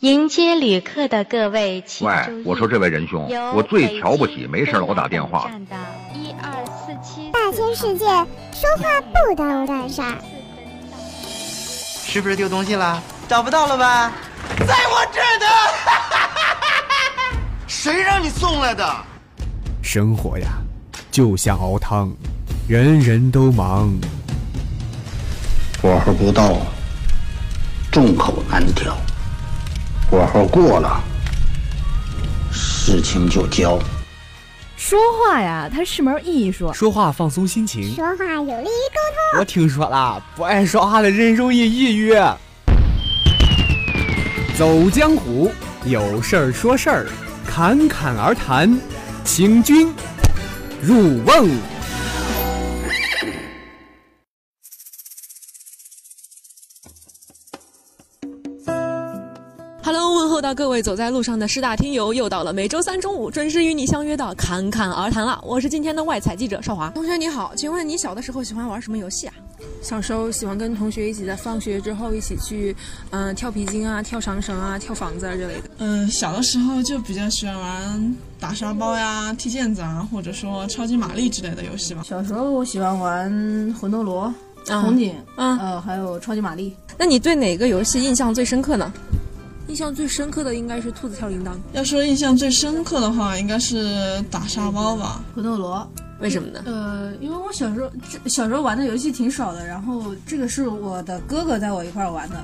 迎接旅客的各位，请喂注意，我说这位仁兄，我最瞧不起没事老打电话。站的一二四七，大千世界，说话不耽误干事儿。是不是丢东西了？找不到了吧？在我这儿呢！谁让你送来的？生活呀，就像熬汤，人人都忙。火候不到，众口难调；火候过了，事情就焦。说话呀，它是门艺术。说话放松心情，说话有利于沟通。我听说了，不爱说话的人容易抑郁。走江湖，有事儿说事儿，侃侃而谈，请君入瓮。到各位走在路上的师大听友，又到了每周三中午准时与你相约的侃侃而谈了。我是今天的外采记者邵华。同学你好，请问你小的时候喜欢玩什么游戏啊？小时候喜欢跟同学一起在放学之后一起去，嗯、跳皮筋啊、跳长绳啊、跳房子啊之类的。嗯，小的时候就比较喜欢玩打沙包呀、踢毽子啊，或者说超级玛丽之类的游戏吧。小时候我喜欢玩魂斗罗、啊红警，啊呃，还有超级玛丽。那你对哪个游戏印象最深刻呢？印象最深刻的应该是兔子跳铃铛、要说印象最深刻的话，应该是打沙包吧。魂斗罗。为什么呢？呃，因为我小时候这小时候玩的游戏挺少的，然后这个是我的哥哥带我一块儿玩的。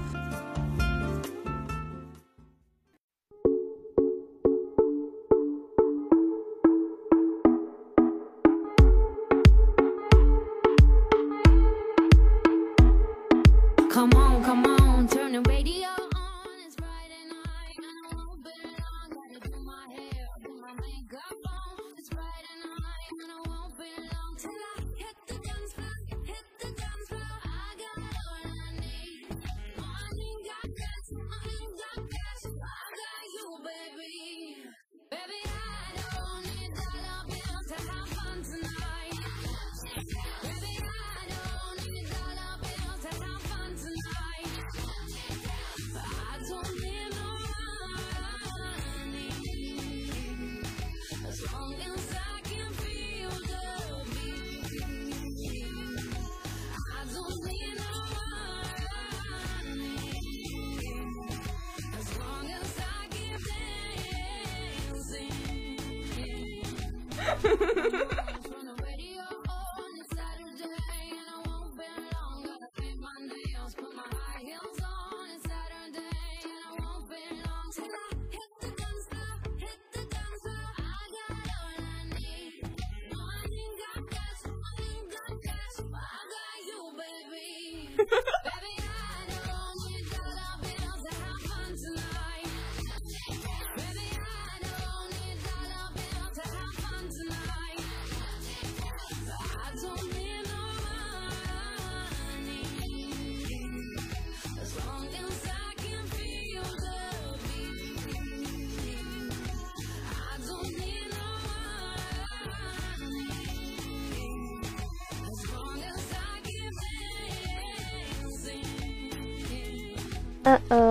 Uh-oh.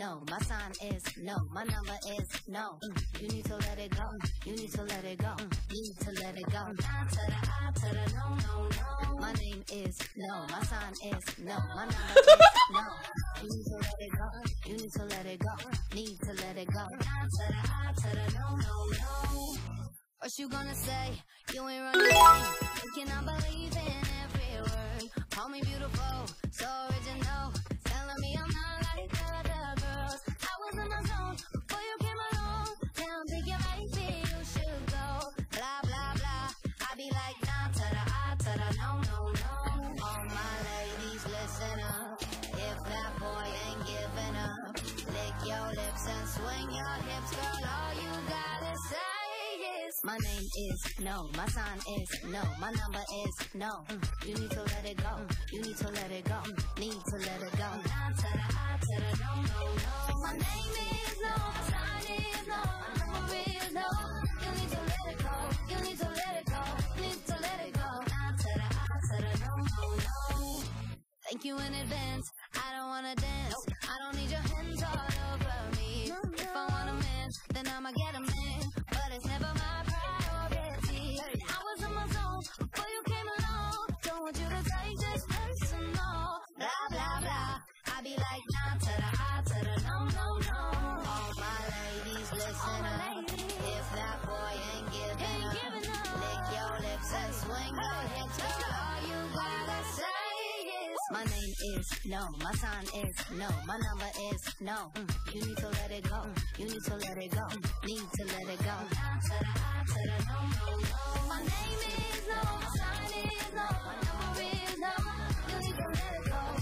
No. My sign is no. My number is no. Mm, You need to let it go. You need to let it go. Mm, You need to let it go. I to the I to the no no no. My name is no. My sign is no. My number is no. You need to let it go. You need to let it go. Need to let it go. I to the I to the no no no. What you gonna say? You ain't running late. Thinking I believe in every word. Call me beautiful, so original. Is no. My sign is no. My number is no. Mm, You need to let it go. You need to let it go. Need to let it go. No, no, no. My name is no. My sign is no. My number is no. You need to let it go. You need to let it go. Need to let it go. No, no, no. Thank you in advance. I don't wanna dance. I don't need your hands all over me. If I want a man, then I'ma get a man. Blah blah blah. I be like nah to the high to the no no no. All my ladies listen up. If that boy ain't giving up, lick your lips and swing your hips. All you gotta say is my name is no. My sign is no. My number is no. Mm, You need to let it go. You need to let it go. Need to let it go. Down to the I to the no no no. My name is no. My sign is no. My number is no. You need to let it go.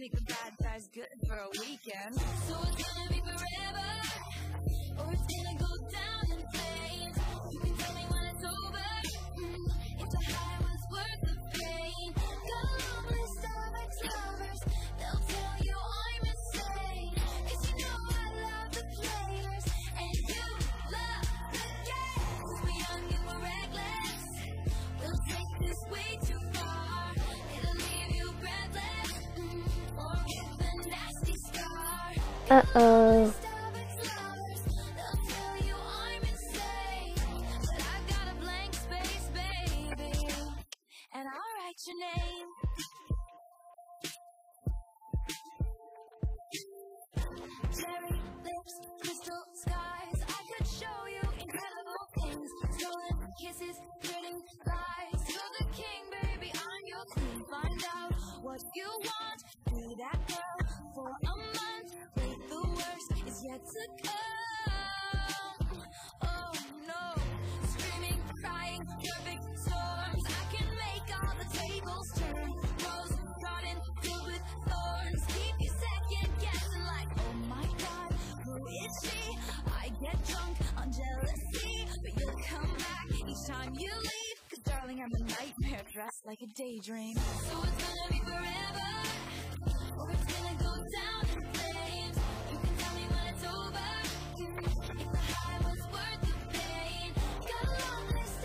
the bad guys good for a weekend. So it's gonna be forever, or it's gonna go down scar. To come. Oh no, screaming, crying, perfect storms. I can make all the tables turn. Rose garden filled with thorns. Keep you second guessing like, oh my god, who is she? I get drunk on jealousy, but you'll come back each time you leave. Cause darling, I'm a nightmare dressed like a daydream. So it's gonna be forever, or it's gonna go down in flames. Over. If the high was worth the pain. Got a long list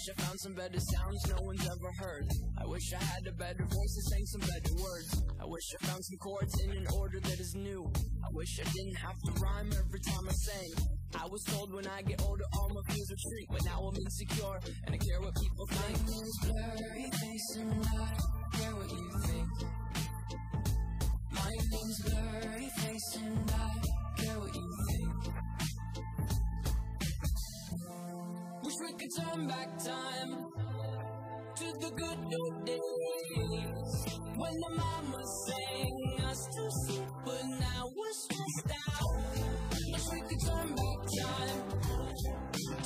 Wish I found some better sounds no one's ever heard. I wish I had a better voice and sang some better words. I wish I found some chords in an order that is new. I wish I didn't have to rhyme every time I sang. I was told when I get older all my fears are street, but now I'm insecure and I care what people think. Name's blurry face and I care what you think. My name's Blurryface and I care what you think. We could turn back time to the good old days when the mama sang us to sleep, but now we're stressed out. Wish we could turn back time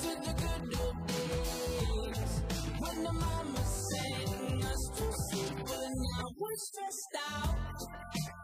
to the good old days when the mama sang us to sleep, but now we're stressed out.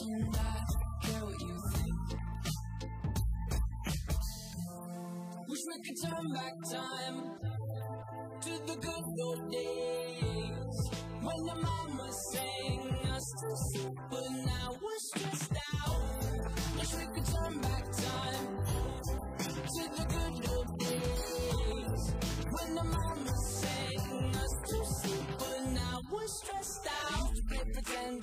and I care what you think. Wish we could turn back time to the good old days when the mama sang us to sleep, but now we're stressed out. Wish we could turn back time to the good old days when the mama sang us to sleep, but now we're stressed out. Used pretend,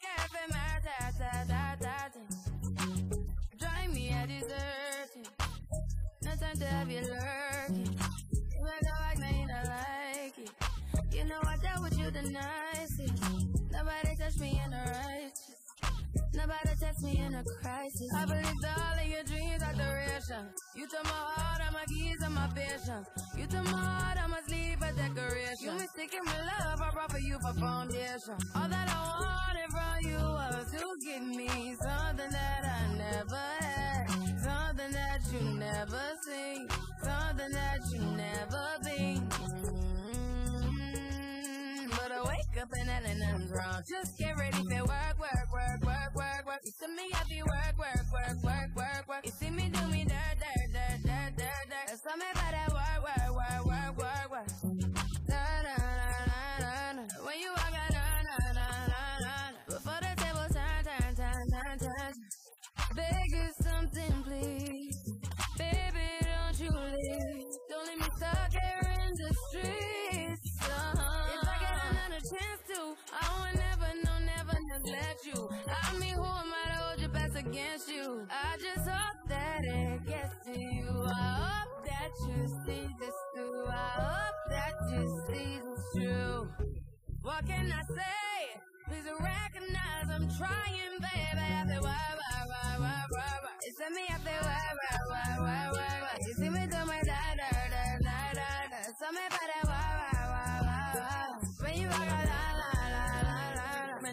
Cafe, my me a dessert. No time to have you lurking. You a like, it. You know I dealt with you the nicest. Nobody touched me in a righteous. Nobody touched me in a crisis. I believed all of your dreams are duration. You took my heart, all my keys, and my vision. You took my heart, I must leave a decoration. You mistaken my love, I brought for you for foundation. All that I wanted from you was to give me something that I never had, something that you never seen, something that you never been. Mm, But I wake up and nothing's wrong. Just get ready for work, work, work, work, work, work. You see me happy, work, work, work, work, work, work. You see me do me dirt, dirt, against you? I just hope that it gets to you. I hope that you see this through. I hope that you see this true. What can I say? Please recognize I'm trying, baby. I say, why, why, why, why, why? You see me, I say, why, why, why, why, why, why? You see me do my da, da, da, da, da, da. Tell me about that, why, why, why, why, why? When you walk out,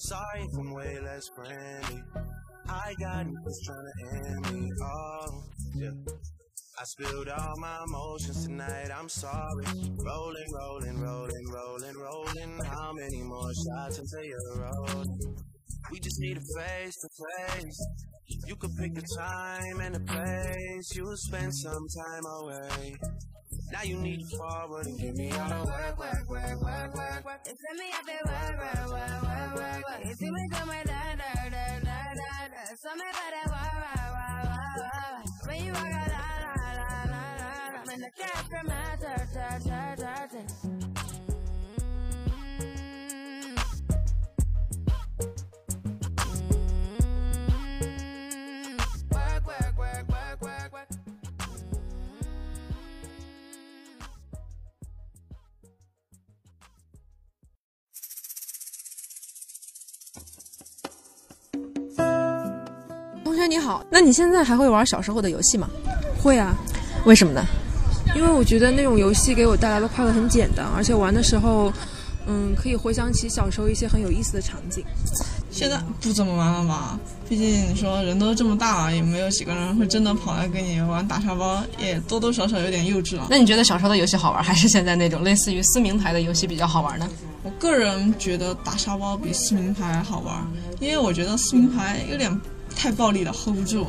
sorry if I'm way less friendly. I got niggas trying to end me. Oh, yeah. I spilled all my emotions tonight, I'm sorry. Rolling, rolling, rolling, rolling, rolling. How many more shots until you're rolling? We just need a face to face. You could pick the time and the place. You'll spend some time away. Now you need to forward and give me all the work, work, work, work, work, work. It's me up there, work, work, work, work, work, work. See me somewhere, da, da, da, da, da, da. Somewhere, da, da, work, work, work, work, work. When you walk out, la, la, la, la, la, la. When the cat from my turn, turn, turn, turn, turn. 你好，那你现在还会玩小时候的游戏吗？会啊，为什么呢？因为我觉得那种游戏给我带来的快乐很简单，而且玩的时候，嗯，可以回想起小时候一些很有意思的场景。现在不怎么玩了吧？毕竟你说人都这么大了，也没有几个人会真的跑来跟你玩打沙包，也多多少少有点幼稚了。那你觉得小时候的游戏好玩，还是现在那种类似于撕名牌的游戏比较好玩呢？我个人觉得打沙包比撕名牌好玩，因为我觉得撕名牌有点太暴力了，hold 不住。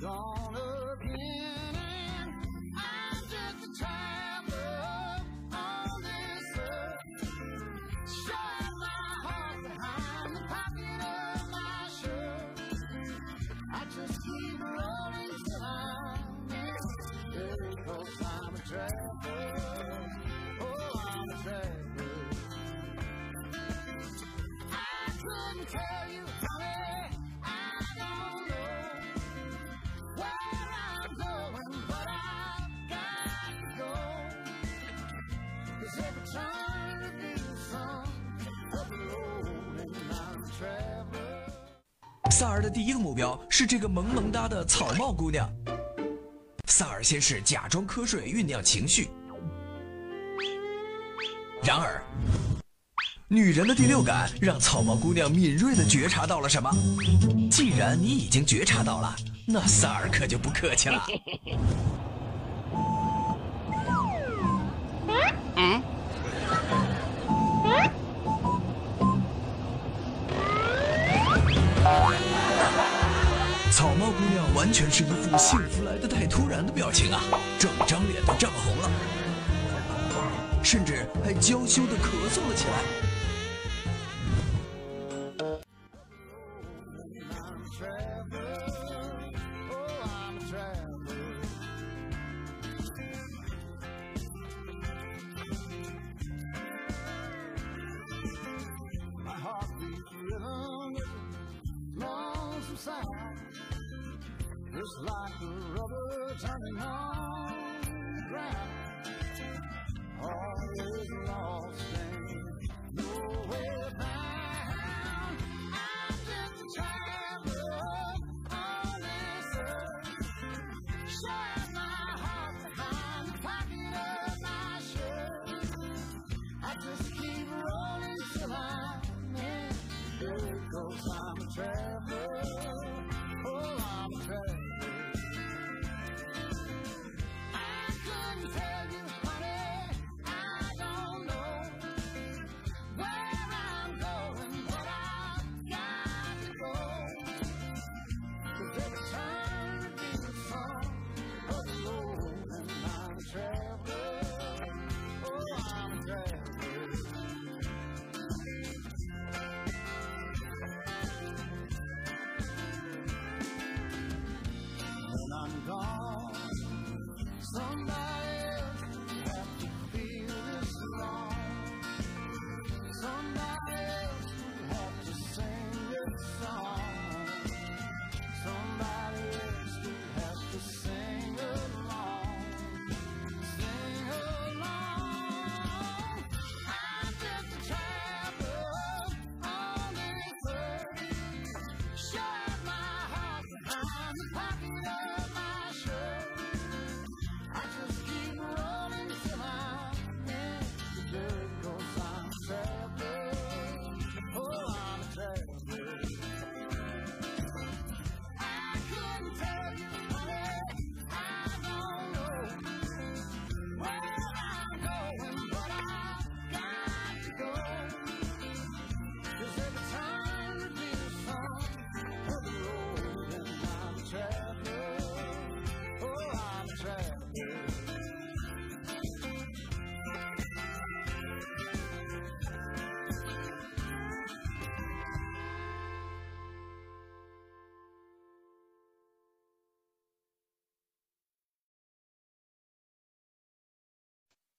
Gone again. And I'm just a traveler 萨尔的第一个目标是这个萌萌哒的草帽姑娘。萨尔先是假装瞌睡，酝酿情绪。然而，女人的第六感让草帽姑娘敏锐地觉察到了什么。既然你已经觉察到了，那萨尔可就不客气了。幸福来的太突然的表情啊，整张脸都涨红了，甚至还娇羞的咳嗽了起来。Traveler.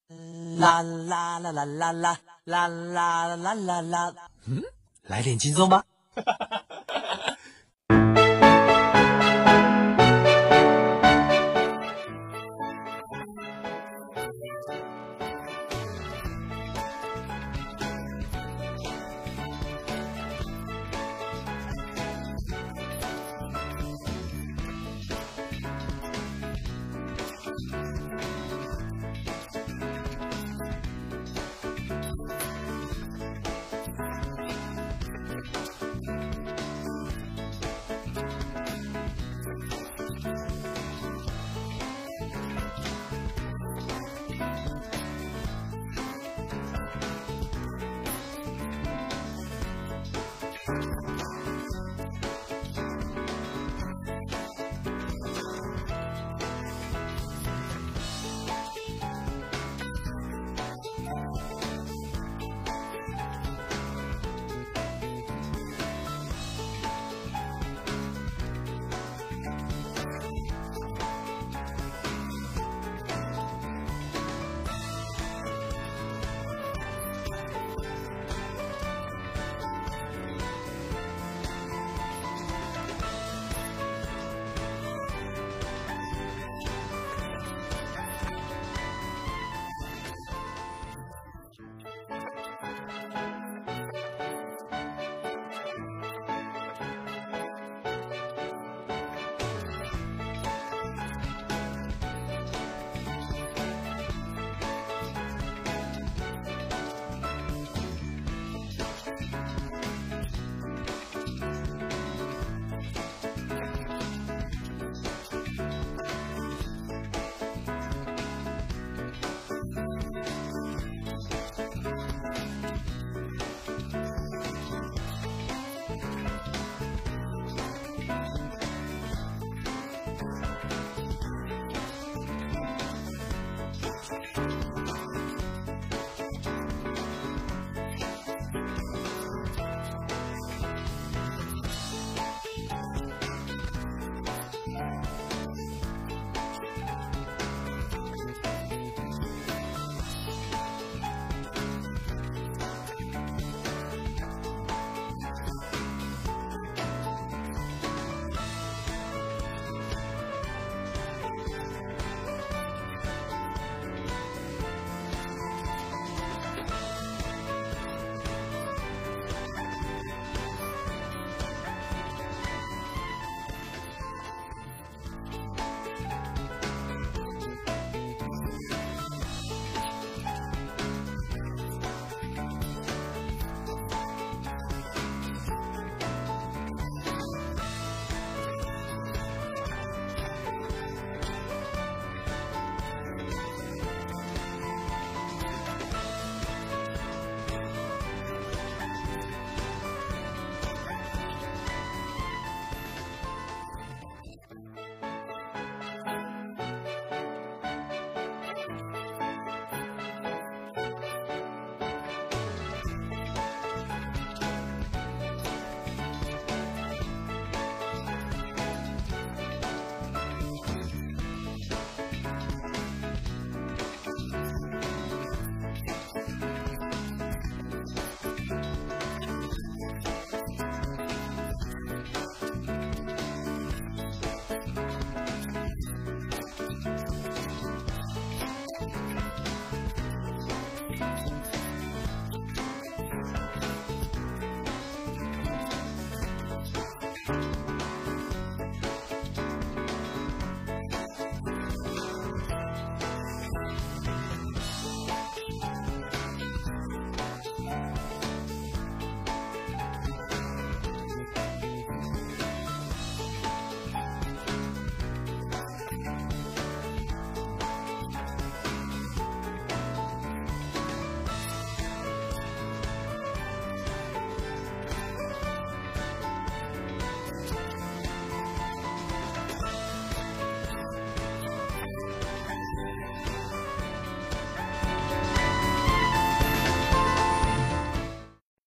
啦啦啦啦啦啦啦啦啦啦啦啦！嗯，来点轻松吧。